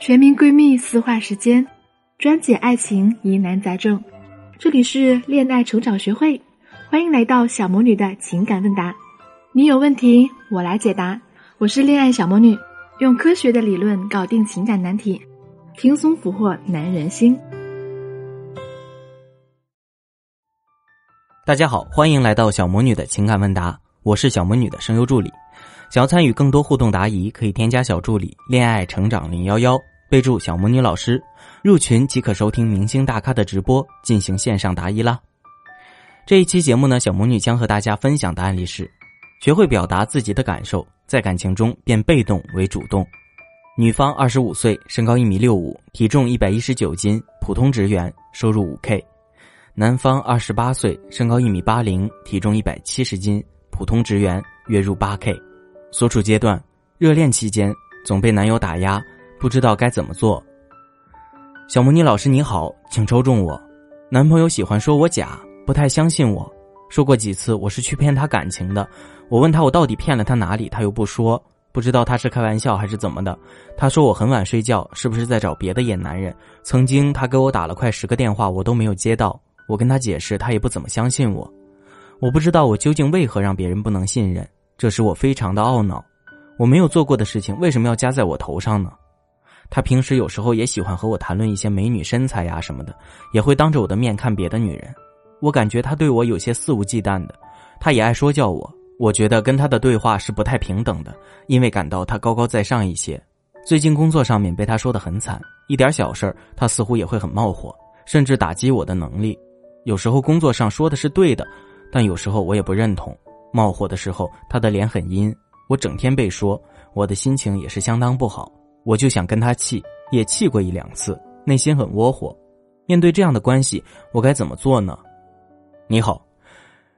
全民闺蜜私话时间，专解爱情疑难杂症。这里是恋爱成长学会，欢迎来到小魔女的情感问答。你有问题，我来解答。我是恋爱小魔女，用科学的理论搞定情感难题，轻松俘获男人心。大家好，欢迎来到小魔女的情感问答，我是小魔女的声优助理。想要参与更多互动答疑，可以添加小助理“恋爱成长零幺幺”。备注小魔女老师，入群即可收听明星大咖的直播，进行线上答疑啦。这一期节目呢，小魔女将和大家分享的案例是：学会表达自己的感受，在感情中变被动为主动。女方二十五岁，身高一米六五，体重一百一十九斤，普通职员，收入五 K。男方二十八岁，身高一米八零，体重一百七十斤，普通职员，月入八 K。所处阶段，热恋期间，总被男友打压。不知道该怎么做。小魔女老师你好，请抽中我。男朋友喜欢说我假，不太相信我。说过几次我是去骗他感情的。我问他我到底骗了他哪里，他又不说。不知道他是开玩笑还是怎么的。他说我很晚睡觉，是不是在找别的野男人？曾经他给我打了快十个电话，我都没有接到。我跟他解释，他也不怎么相信我。我不知道我究竟为何让别人不能信任，这使我非常的懊恼。我没有做过的事情，为什么要加在我头上呢？他平时有时候也喜欢和我谈论一些美女身材呀什么的，也会当着我的面看别的女人。我感觉他对我有些肆无忌惮的，他也爱说教我。我觉得跟他的对话是不太平等的，因为感到他高高在上一些。最近工作上面被他说的很惨，一点小事他似乎也会很冒火，甚至打击我的能力。有时候工作上说的是对的，但有时候我也不认同。冒火的时候，他的脸很阴，我整天被说，我的心情也是相当不好。我就想跟他气，也气过一两次，内心很窝火。面对这样的关系，我该怎么做呢？你好，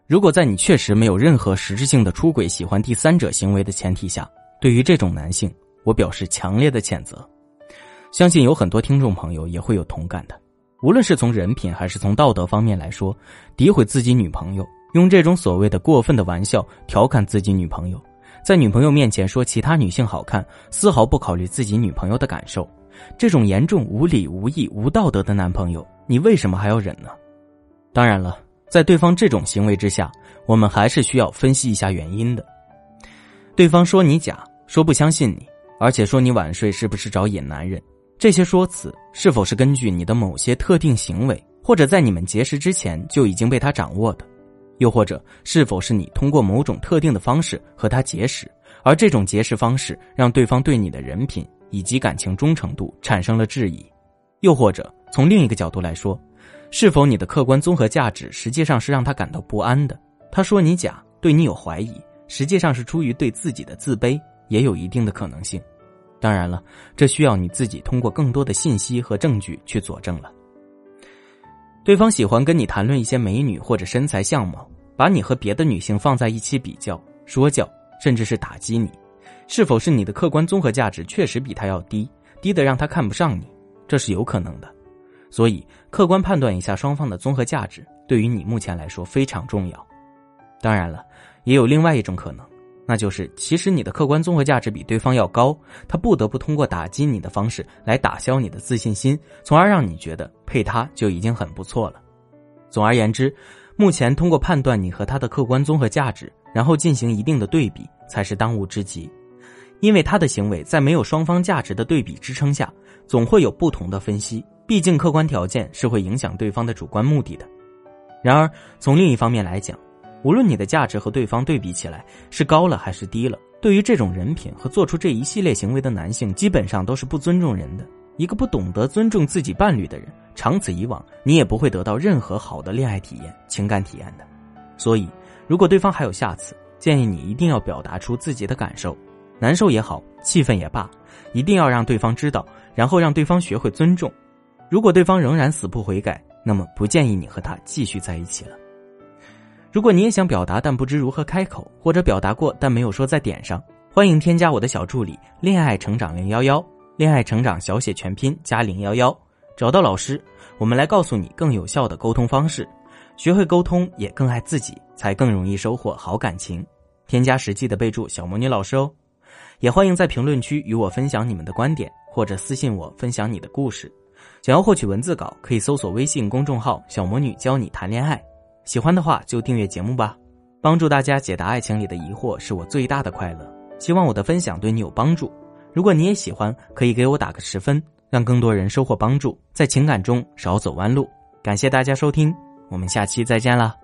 如果在你确实没有任何实质性的出轨、喜欢第三者行为的前提下，对于这种男性，我表示强烈的谴责。相信有很多听众朋友也会有同感的。无论是从人品还是从道德方面来说，诋毁自己女朋友，用这种所谓的过分的玩笑调侃自己女朋友。在女朋友面前说其他女性好看，丝毫不考虑自己女朋友的感受，这种严重无理、无义、无道德的男朋友，你为什么还要忍呢？当然了，在对方这种行为之下，我们还是需要分析一下原因的。对方说你假，说不相信你，而且说你晚睡是不是找野男人，这些说辞是否是根据你的某些特定行为，或者在你们结识之前就已经被他掌握的？又或者，是否是你通过某种特定的方式和他结识，而这种结识方式让对方对你的人品以及感情忠诚度产生了质疑？又或者，从另一个角度来说，是否你的客观综合价值实际上是让他感到不安的？他说你假，对你有怀疑，实际上是出于对自己的自卑，也有一定的可能性。当然了，这需要你自己通过更多的信息和证据去佐证了。对方喜欢跟你谈论一些美女或者身材相貌，把你和别的女性放在一起比较、说教，甚至是打击你。是否是你的客观综合价值确实比他要低，低的让他看不上你？这是有可能的。所以，客观判断一下双方的综合价值，对于你目前来说非常重要。当然了，也有另外一种可能。那就是，其实你的客观综合价值比对方要高，他不得不通过打击你的方式来打消你的自信心，从而让你觉得配他就已经很不错了。总而言之，目前通过判断你和他的客观综合价值，然后进行一定的对比，才是当务之急。因为他的行为在没有双方价值的对比支撑下，总会有不同的分析。毕竟客观条件是会影响对方的主观目的的。然而，从另一方面来讲，无论你的价值和对方对比起来是高了还是低了，对于这种人品和做出这一系列行为的男性，基本上都是不尊重人的。一个不懂得尊重自己伴侣的人，长此以往，你也不会得到任何好的恋爱体验、情感体验的。所以，如果对方还有下次，建议你一定要表达出自己的感受，难受也好，气愤也罢，一定要让对方知道，然后让对方学会尊重。如果对方仍然死不悔改，那么不建议你和他继续在一起了。如果你也想表达，但不知如何开口，或者表达过但没有说在点上，欢迎添加我的小助理“恋爱成长零幺幺”，恋爱成长小写全拼加零幺幺，找到老师，我们来告诉你更有效的沟通方式，学会沟通也更爱自己，才更容易收获好感情。添加实际的备注“小魔女老师”哦，也欢迎在评论区与我分享你们的观点，或者私信我分享你的故事。想要获取文字稿，可以搜索微信公众号“小魔女教你谈恋爱”。喜欢的话就订阅节目吧。帮助大家解答爱情里的疑惑是我最大的快乐。希望我的分享对你有帮助。如果你也喜欢，可以给我打个十分，让更多人收获帮助，在情感中少走弯路。感谢大家收听，我们下期再见了。